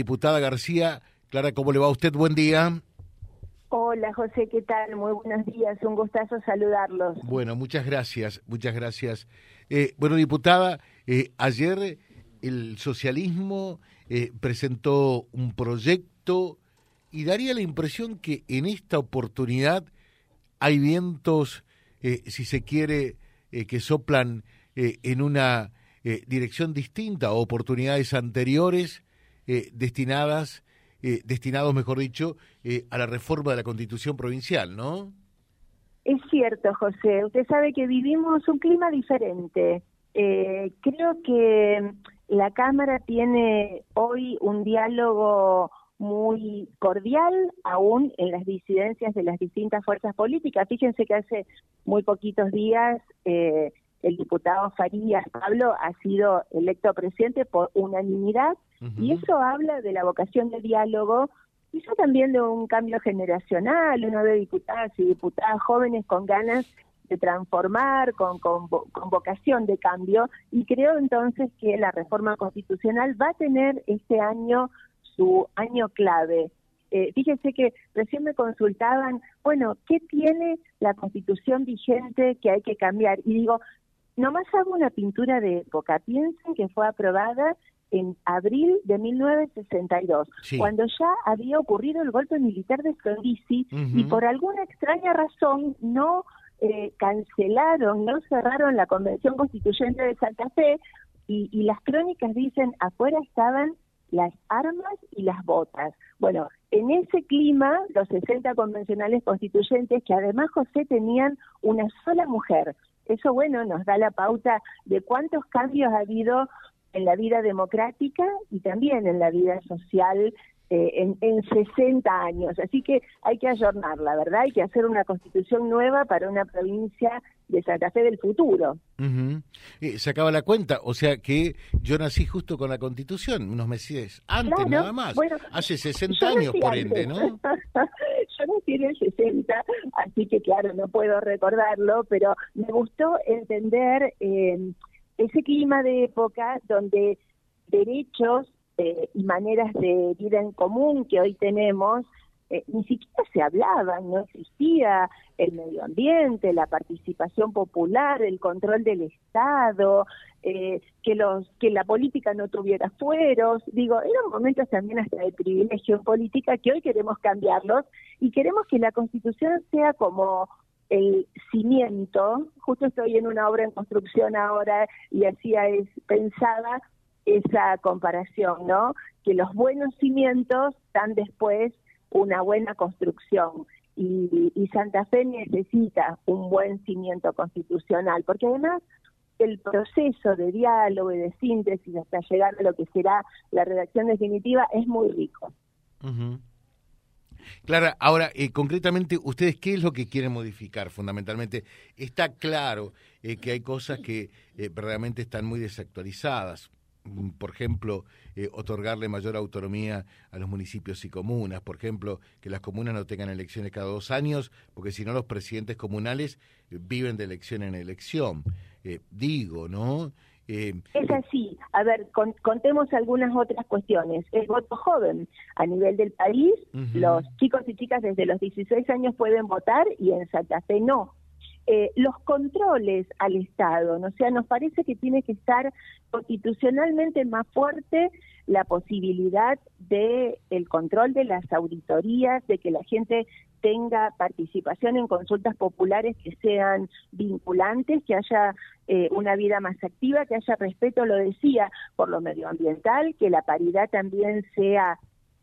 diputada García. Clara, ¿cómo le va a usted? Buen día. Hola José, ¿qué tal? Muy buenos días, un gustazo saludarlos. Bueno, muchas gracias, muchas gracias. Eh, bueno, diputada, eh, ayer el socialismo eh, presentó un proyecto y daría la impresión que en esta oportunidad hay vientos, si se quiere, que soplan en una dirección distinta a oportunidades anteriores destinadas eh, destinados, mejor dicho, eh, a la reforma de la Constitución provincial, ¿no? Es cierto, José. Usted sabe que vivimos un clima diferente. Eh, creo que la Cámara tiene hoy un diálogo muy cordial aún en las disidencias de las distintas fuerzas políticas. Fíjense que hace muy poquitos días eh, el diputado Farías Pablo ha sido electo presidente por unanimidad y eso habla de la vocación de diálogo, quizá también de un cambio generacional, uno de diputadas y diputadas jóvenes con ganas de transformar, con, con, vocación de cambio, y creo entonces que la reforma constitucional va a tener este año su año clave. Eh, fíjense que recién me consultaban, bueno, ¿qué tiene la constitución vigente que hay que cambiar? Y digo, nomás hago una pintura de época. Piensen que fue aprobada en abril de 1962, cuando ya había ocurrido el golpe militar de Frondizi y por alguna extraña razón no eh, cancelaron, no cerraron la Convención Constituyente de Santa Fe y, y las crónicas dicen afuera estaban las armas y las botas. Bueno, en ese clima, los 60 convencionales constituyentes, que además José tenían una sola mujer, eso, bueno, nos da la pauta de cuántos cambios ha habido en la vida democrática y también en la vida social eh, en, en 60 años. Así que hay que ayornarla, ¿verdad? Hay que hacer una constitución nueva para una provincia de Santa Fe del futuro. Eh, se acaba la cuenta, o sea que yo nací justo con la constitución, unos meses antes nada más, hace 60 años por ende, ¿no? yo nací en el 60, así que claro, no puedo recordarlo, pero me gustó entender eh, ese clima de época donde derechos eh, y maneras de vida en común que hoy tenemos eh, ni siquiera se hablaban, no existía el medio ambiente, la participación popular, el control del Estado, eh, que los que la política no tuviera fueros, digo, eran momentos también hasta de privilegio en política que hoy queremos cambiarlos y queremos que la Constitución sea como el cimiento, justo estoy en una obra en construcción ahora y así es pensada esa comparación, ¿no? Que los buenos cimientos dan después una buena construcción y, Santa Fe necesita un buen cimiento constitucional, porque además el proceso de diálogo y de síntesis hasta llegar a lo que será la redacción definitiva es muy rico. Clara, ahora, eh, concretamente, ¿ustedes qué es lo que quieren modificar fundamentalmente? Está claro eh, que hay cosas que eh, verdaderamente están muy desactualizadas. Mm, por ejemplo, eh, otorgarle mayor autonomía a los municipios y comunas, por ejemplo, que las comunas no tengan elecciones cada dos años, porque si no los presidentes comunales eh, viven de elección en elección. Eh, digo, ¿no? es así. A ver, contemos algunas otras cuestiones. El voto joven a nivel del país, los chicos y chicas desde los 16 años pueden votar y en Santa Fe no. Eh, los controles al Estado, ¿no? o sea, nos parece que tiene que estar constitucionalmente más fuerte la posibilidad de el control de las auditorías, de que la gente tenga participación en consultas populares que sean vinculantes, que haya eh, una vida más activa, que haya respeto, lo decía, por lo medioambiental, que la paridad también sea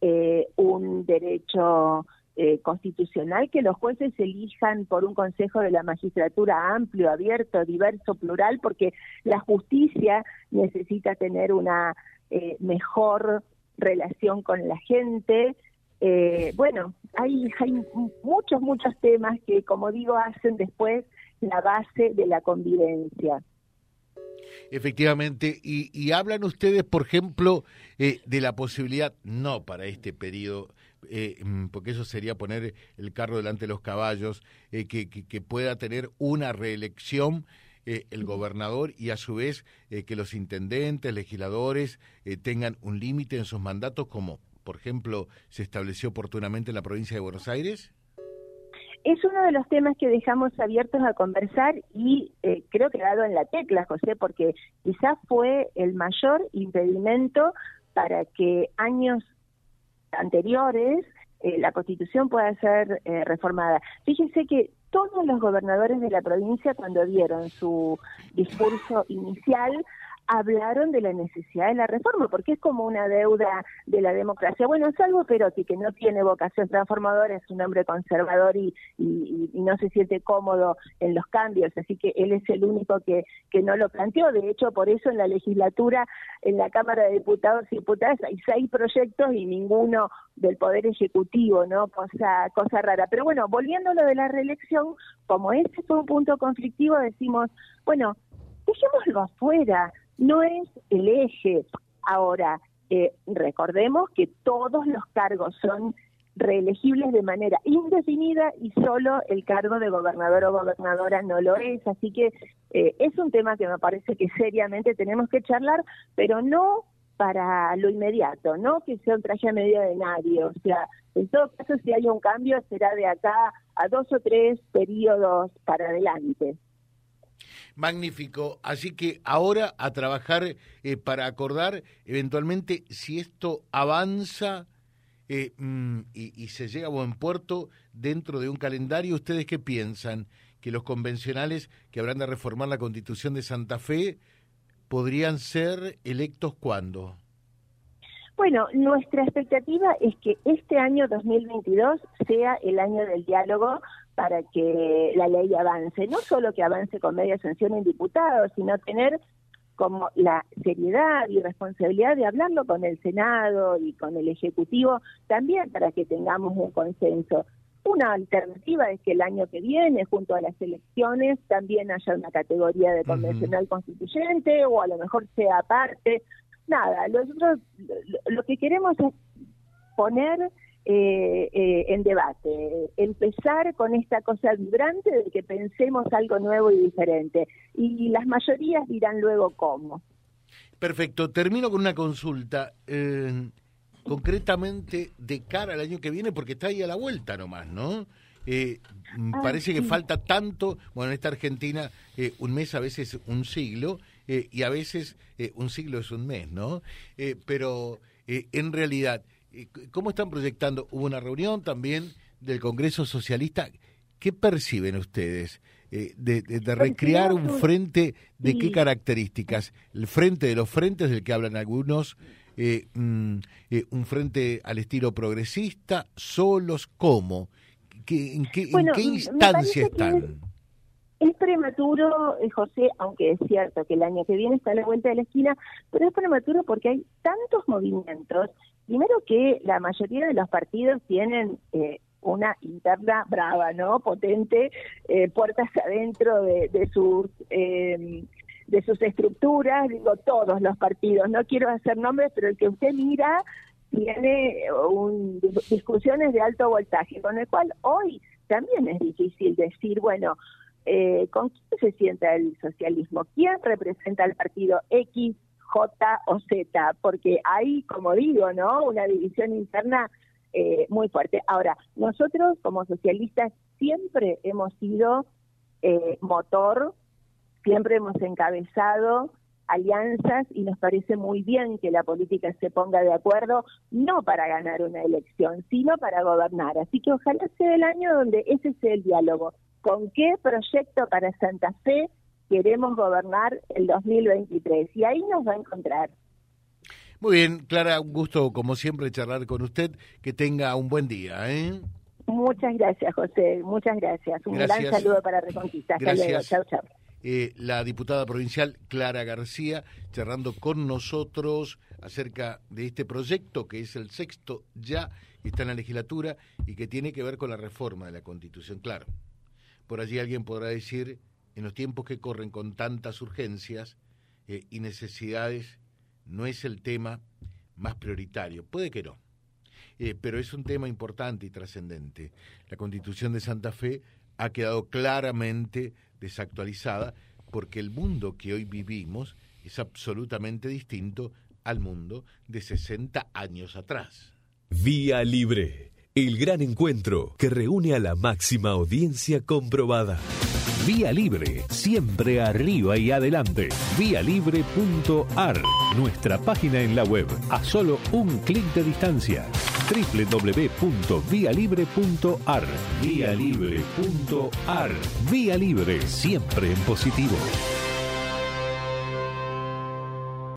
eh, un derecho eh, constitucional que los jueces elijan por un consejo de la magistratura amplio, abierto, diverso, plural, porque la justicia necesita tener una eh, mejor relación con la gente. Eh, bueno, hay, hay muchos, muchos temas que, como digo, hacen después la base de la convivencia. Efectivamente, y, y, hablan ustedes, por ejemplo, de la posibilidad, no para este periodo eh, mm, porque eso sería poner el carro delante de los caballos, eh, que, que, pueda tener una reelección eh, el gobernador y a su vez eh, que los intendentes, legisladores tengan un límite en sus mandatos como, por ejemplo, se estableció oportunamente en la provincia de Buenos Aires? Es uno de los temas que dejamos abiertos a conversar y creo que dado en la tecla, José, porque quizás fue el mayor impedimento para que años anteriores eh, la Constitución pueda ser eh, reformada. Fíjense que todos los gobernadores de la provincia, cuando dieron su discurso inicial, hablaron de la necesidad de la reforma, porque es como una deuda de la democracia. Bueno, salvo Perotti, que no tiene vocación transformadora, es un hombre conservador y, no se siente cómodo en los cambios, así que él es el único que, que no lo planteó. De hecho, por eso en la legislatura, en la Cámara de Diputados y Diputadas, hay seis proyectos y ninguno del Poder Ejecutivo, ¿no? Cosa, cosa rara. Pero bueno, volviendo a lo de la reelección, como ese fue un punto conflictivo, decimos, bueno, dejémoslo afuera, no es el eje. Ahora, eh, recordemos que todos los cargos son reelegibles de manera indefinida y solo el cargo de gobernador o gobernadora no lo es. Así que eh, es un tema que me parece que seriamente tenemos que charlar, pero no para lo inmediato, no que sea un traje a medida de nadie. O sea, en todo caso, si hay un cambio, será de acá a dos o tres periodos para adelante. Magnífico. Así que ahora a trabajar eh, para acordar eventualmente si esto avanza eh, mm, y, se llega a buen puerto dentro de un calendario. ¿Ustedes qué piensan? ¿Que los convencionales que habrán de reformar la constitución de Santa Fe podrían ser electos cuándo? Bueno, nuestra expectativa es que este año 2022 sea el año del diálogo para que la ley avance, no solo que avance con media sanción en diputados, sino tener como la seriedad y responsabilidad de hablarlo con el Senado y con el Ejecutivo también para que tengamos un consenso. Una alternativa es que el año que viene, junto a las elecciones, también haya una categoría de convencional constituyente o a lo mejor sea aparte. Nada, nosotros lo que queremos es poner eh, eh, en debate, empezar con esta cosa vibrante de que pensemos algo nuevo y diferente. Y las mayorías dirán luego cómo. Perfecto, termino con una consulta. Eh, concretamente de cara al año que viene, porque está ahí a la vuelta nomás, ¿no? Ah, parece que falta tanto, bueno, en esta Argentina un mes a veces un siglo y a veces un siglo es un mes, ¿no? pero en realidad ¿Cómo están proyectando? Hubo una reunión también del Congreso Socialista. ¿Qué perciben ustedes eh, de, recrear un frente de qué características? El frente de los frentes del que hablan algunos, eh, mm, eh, un frente al estilo progresista, solos, ¿cómo? ¿En qué, ¿en qué instancia están? Es prematuro, José, aunque es cierto que el año que viene está a la vuelta de la esquina, pero es prematuro porque hay tantos movimientos Primero que la mayoría de los partidos tienen eh, una interna brava, ¿no? Potente, eh, puertas adentro de, sus em, de sus estructuras, digo todos los partidos. No quiero hacer nombres, pero el que usted mira tiene un, discusiones de alto voltaje, con el cual hoy también es difícil decir, bueno, eh, ¿con quién se sienta el socialismo? ¿Quién representa al partido X J o Z, porque hay, como digo, ¿no? Una división interna eh, muy fuerte. Ahora, nosotros como socialistas siempre hemos sido eh, motor, siempre hemos encabezado alianzas y nos parece muy bien que la política se ponga de acuerdo, no para ganar una elección, sino para gobernar. Así que ojalá sea el año donde ese sea el diálogo. ¿Con qué proyecto para Santa Fe queremos gobernar el 2023 y ahí nos va a encontrar. Muy bien, Clara, un gusto como siempre charlar con usted. Que tenga un buen día. ¿eh? Muchas gracias, José. Muchas gracias. Un gran saludo para Reconquista. Hasta luego. Chao, chao. Eh, la diputada provincial Clara García charlando con nosotros acerca de este proyecto que es el sexto ya está en la legislatura y que tiene que ver con la reforma de la Constitución. Claro, por allí alguien podrá decir en los tiempos que corren con tantas urgencias eh, y necesidades, no es el tema más prioritario. Puede que no, eh, pero es un tema importante y trascendente. La constitución de Santa Fe ha quedado claramente desactualizada porque el mundo que hoy vivimos es absolutamente distinto al mundo de 60 años atrás. Vía Libre, el gran encuentro que reúne a la máxima audiencia comprobada. Vía Libre, siempre arriba y adelante. Vialibre.ar, nuestra página en la web, a solo un clic de distancia www.vialibre.ar. Vía Libre.ar. Vía Libre, siempre en positivo.